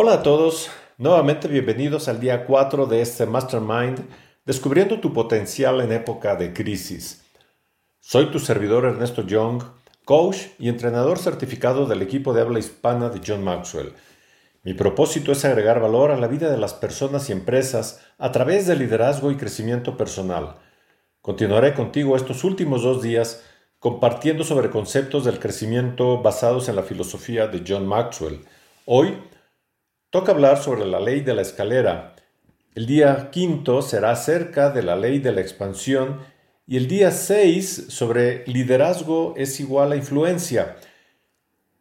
Hola a todos, nuevamente bienvenidos al día 4 de este Mastermind, descubriendo tu potencial en época de crisis. Soy tu servidor Ernesto Young, coach y entrenador certificado del equipo de habla hispana de John Maxwell. Mi propósito es agregar valor a la vida de las personas y empresas a través del liderazgo y crecimiento personal. Continuaré contigo estos últimos dos días compartiendo sobre conceptos del crecimiento basados en la filosofía de John Maxwell. Hoy toca hablar sobre la ley de la escalera. El día quinto será acerca de la ley de la expansión y el día seis sobre liderazgo es igual a influencia.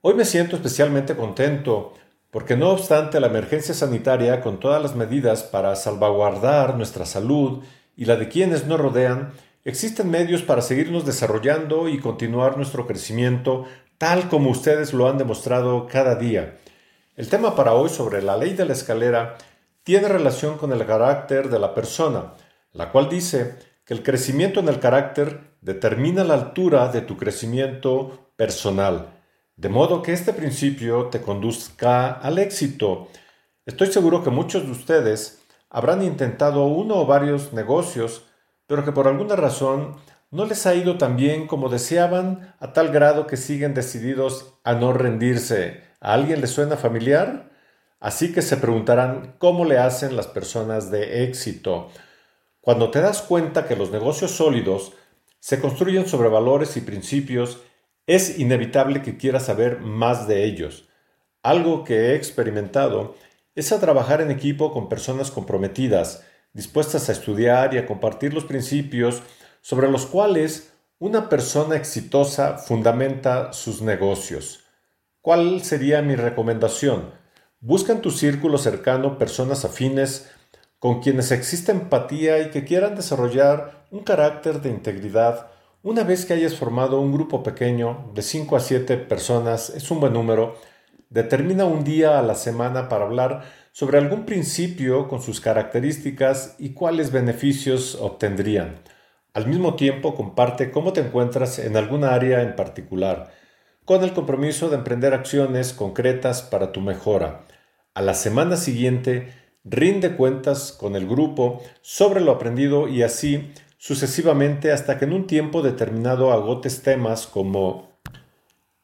Hoy me siento especialmente contento porque no obstante la emergencia sanitaria con todas las medidas para salvaguardar nuestra salud y la de quienes nos rodean, Existen medios para seguirnos desarrollando y continuar nuestro crecimiento tal como ustedes lo han demostrado cada día. El tema para hoy sobre la ley de la escalera tiene relación con el carácter de la persona, la cual dice que el crecimiento en el carácter determina la altura de tu crecimiento personal, de modo que este principio te conduzca al éxito. Estoy seguro que muchos de ustedes habrán intentado uno o varios negocios pero que por alguna razón no les ha ido tan bien como deseaban a tal grado que siguen decididos a no rendirse. ¿A alguien le suena familiar? Así que se preguntarán cómo le hacen las personas de éxito. Cuando te das cuenta que los negocios sólidos se construyen sobre valores y principios, es inevitable que quieras saber más de ellos. Algo que he experimentado es a trabajar en equipo con personas comprometidas, dispuestas a estudiar y a compartir los principios sobre los cuales una persona exitosa fundamenta sus negocios. ¿Cuál sería mi recomendación? Busca en tu círculo cercano personas afines con quienes existe empatía y que quieran desarrollar un carácter de integridad. Una vez que hayas formado un grupo pequeño de 5 a 7 personas, es un buen número, determina un día a la semana para hablar sobre algún principio con sus características y cuáles beneficios obtendrían. Al mismo tiempo, comparte cómo te encuentras en alguna área en particular, con el compromiso de emprender acciones concretas para tu mejora. A la semana siguiente, rinde cuentas con el grupo sobre lo aprendido y así sucesivamente hasta que en un tiempo determinado agotes temas como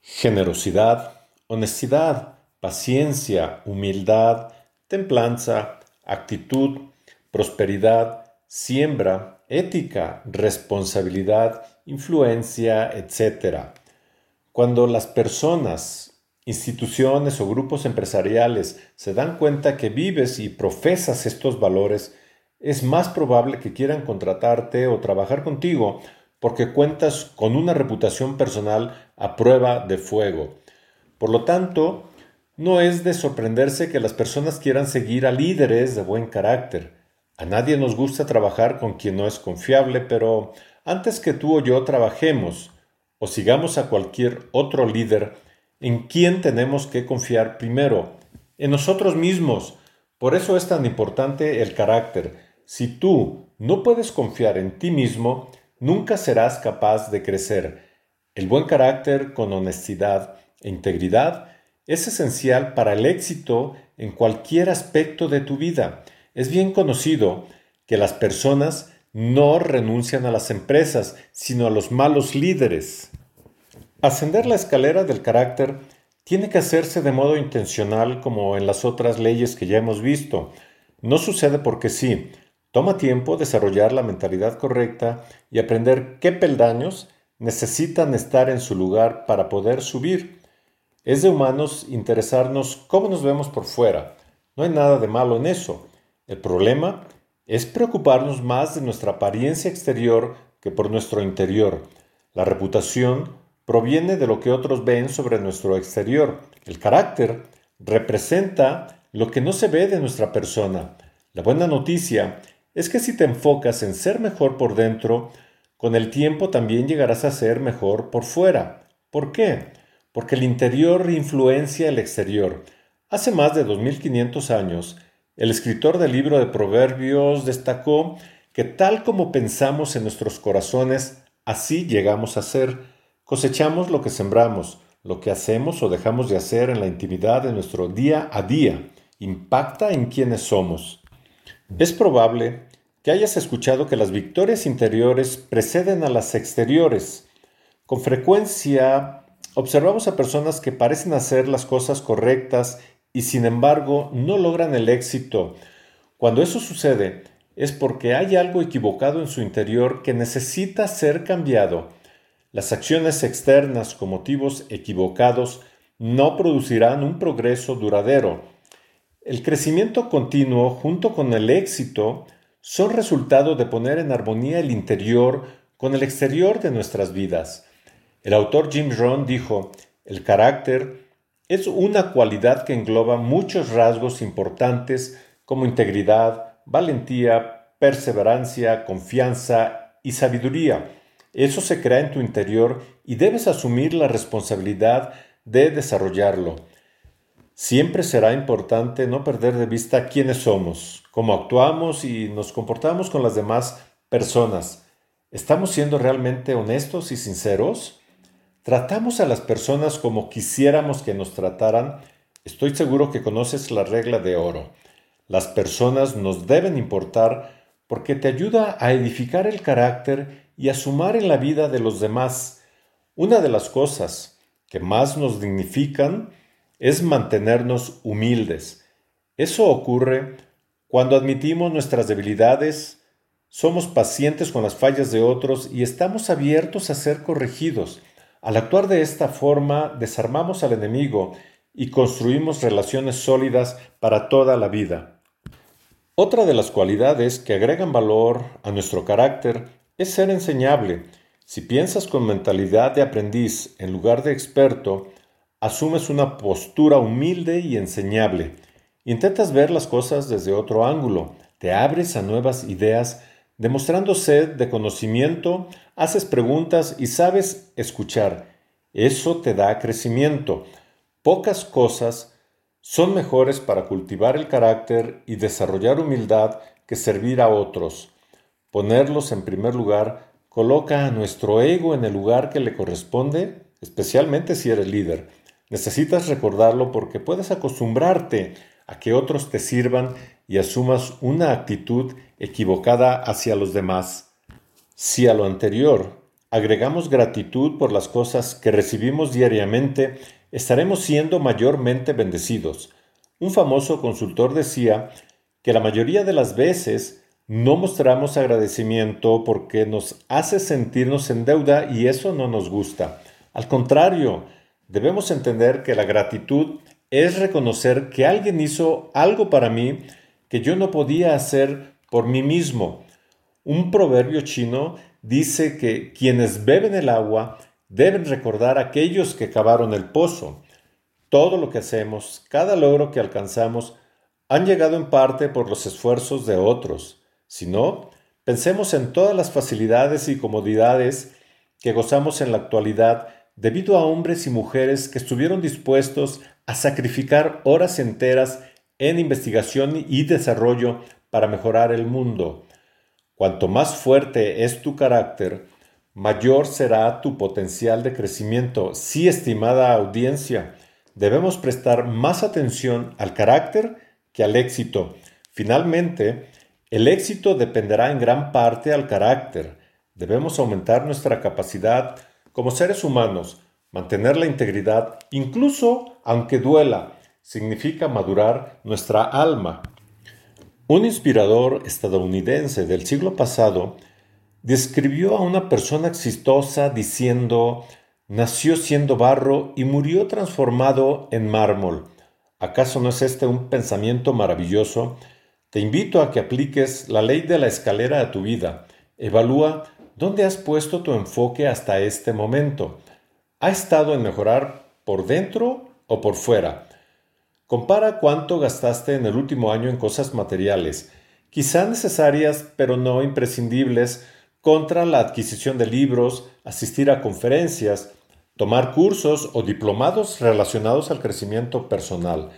generosidad, honestidad, paciencia, humildad, templanza, actitud, prosperidad, siembra, ética, responsabilidad, influencia, etc. Cuando las personas, instituciones o grupos empresariales se dan cuenta que vives y profesas estos valores, es más probable que quieran contratarte o trabajar contigo porque cuentas con una reputación personal a prueba de fuego. Por lo tanto, no es de sorprenderse que las personas quieran seguir a líderes de buen carácter. A nadie nos gusta trabajar con quien no es confiable, pero antes que tú o yo trabajemos o sigamos a cualquier otro líder, ¿en quién tenemos que confiar primero? En nosotros mismos. Por eso es tan importante el carácter. Si tú no puedes confiar en ti mismo, nunca serás capaz de crecer. El buen carácter con honestidad e integridad es esencial para el éxito en cualquier aspecto de tu vida. Es bien conocido que las personas no renuncian a las empresas, sino a los malos líderes. Ascender la escalera del carácter tiene que hacerse de modo intencional como en las otras leyes que ya hemos visto. No sucede porque sí. Toma tiempo desarrollar la mentalidad correcta y aprender qué peldaños necesitan estar en su lugar para poder subir. Es de humanos interesarnos cómo nos vemos por fuera. No hay nada de malo en eso. El problema es preocuparnos más de nuestra apariencia exterior que por nuestro interior. La reputación proviene de lo que otros ven sobre nuestro exterior. El carácter representa lo que no se ve de nuestra persona. La buena noticia es que si te enfocas en ser mejor por dentro, con el tiempo también llegarás a ser mejor por fuera. ¿Por qué? porque el interior influencia el exterior. Hace más de 2500 años, el escritor del libro de Proverbios destacó que tal como pensamos en nuestros corazones, así llegamos a ser. Cosechamos lo que sembramos, lo que hacemos o dejamos de hacer en la intimidad de nuestro día a día. impacta en quienes somos. Es probable que hayas escuchado que las victorias interiores preceden a las exteriores. Con frecuencia observamos a personas que parecen hacer las cosas correctas y sin embargo no logran el éxito. Cuando eso sucede es porque hay algo equivocado en su interior que necesita ser cambiado. Las acciones externas con motivos equivocados no producirán un progreso duradero. El crecimiento continuo junto con el éxito son resultado de poner en armonía el interior con el exterior de nuestras vidas. El autor Jim Rohn dijo, el carácter es una cualidad que engloba muchos rasgos importantes como integridad, valentía, perseverancia, confianza y sabiduría. Eso se crea en tu interior y debes asumir la responsabilidad de desarrollarlo. Siempre será importante no perder de vista quiénes somos, cómo actuamos y nos comportamos con las demás personas. ¿Estamos siendo realmente honestos y sinceros? Tratamos a las personas como quisiéramos que nos trataran, estoy seguro que conoces la regla de oro. Las personas nos deben importar porque te ayuda a edificar el carácter y a sumar en la vida de los demás. Una de las cosas que más nos dignifican es mantenernos humildes. Eso ocurre cuando admitimos nuestras debilidades, somos pacientes con las fallas de otros y estamos abiertos a ser corregidos. Al actuar de esta forma, desarmamos al enemigo y construimos relaciones sólidas para toda la vida. Otra de las cualidades que agregan valor a nuestro carácter es ser enseñable. Si piensas con mentalidad de aprendiz en lugar de experto, asumes una postura humilde y enseñable. Intentas ver las cosas desde otro ángulo, te abres a nuevas ideas Demostrando sed de conocimiento, haces preguntas y sabes escuchar. Eso te da crecimiento. Pocas cosas son mejores para cultivar el carácter y desarrollar humildad que servir a otros. Ponerlos en primer lugar coloca a nuestro ego en el lugar que le corresponde, especialmente si eres líder. Necesitas recordarlo porque puedes acostumbrarte a que otros te sirvan y asumas una actitud equivocada hacia los demás. Si a lo anterior agregamos gratitud por las cosas que recibimos diariamente, estaremos siendo mayormente bendecidos. Un famoso consultor decía que la mayoría de las veces no mostramos agradecimiento porque nos hace sentirnos en deuda y eso no nos gusta. Al contrario, debemos entender que la gratitud es reconocer que alguien hizo algo para mí que yo no podía hacer por mí mismo. Un proverbio chino dice que quienes beben el agua deben recordar a aquellos que cavaron el pozo. Todo lo que hacemos, cada logro que alcanzamos, han llegado en parte por los esfuerzos de otros. Si no, pensemos en todas las facilidades y comodidades que gozamos en la actualidad debido a hombres y mujeres que estuvieron dispuestos a sacrificar horas enteras en investigación y desarrollo para mejorar el mundo. Cuanto más fuerte es tu carácter, mayor será tu potencial de crecimiento. Sí, estimada audiencia, debemos prestar más atención al carácter que al éxito. Finalmente, el éxito dependerá en gran parte al carácter. Debemos aumentar nuestra capacidad como seres humanos, mantener la integridad, incluso aunque duela, significa madurar nuestra alma. Un inspirador estadounidense del siglo pasado describió a una persona exitosa diciendo, nació siendo barro y murió transformado en mármol. ¿Acaso no es este un pensamiento maravilloso? Te invito a que apliques la ley de la escalera a tu vida. Evalúa ¿Dónde has puesto tu enfoque hasta este momento? ¿Ha estado en mejorar por dentro o por fuera? Compara cuánto gastaste en el último año en cosas materiales, quizá necesarias pero no imprescindibles, contra la adquisición de libros, asistir a conferencias, tomar cursos o diplomados relacionados al crecimiento personal.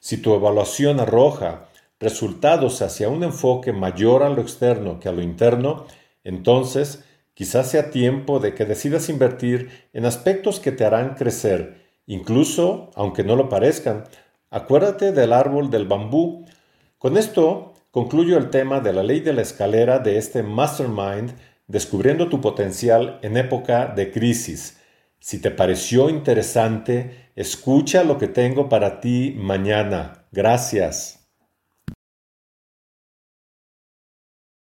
Si tu evaluación arroja resultados hacia un enfoque mayor a lo externo que a lo interno, entonces, quizás sea tiempo de que decidas invertir en aspectos que te harán crecer, incluso, aunque no lo parezcan, Acuérdate del árbol del bambú. Con esto concluyo el tema de la ley de la escalera de este mastermind descubriendo tu potencial en época de crisis. Si te pareció interesante, escucha lo que tengo para ti mañana. Gracias.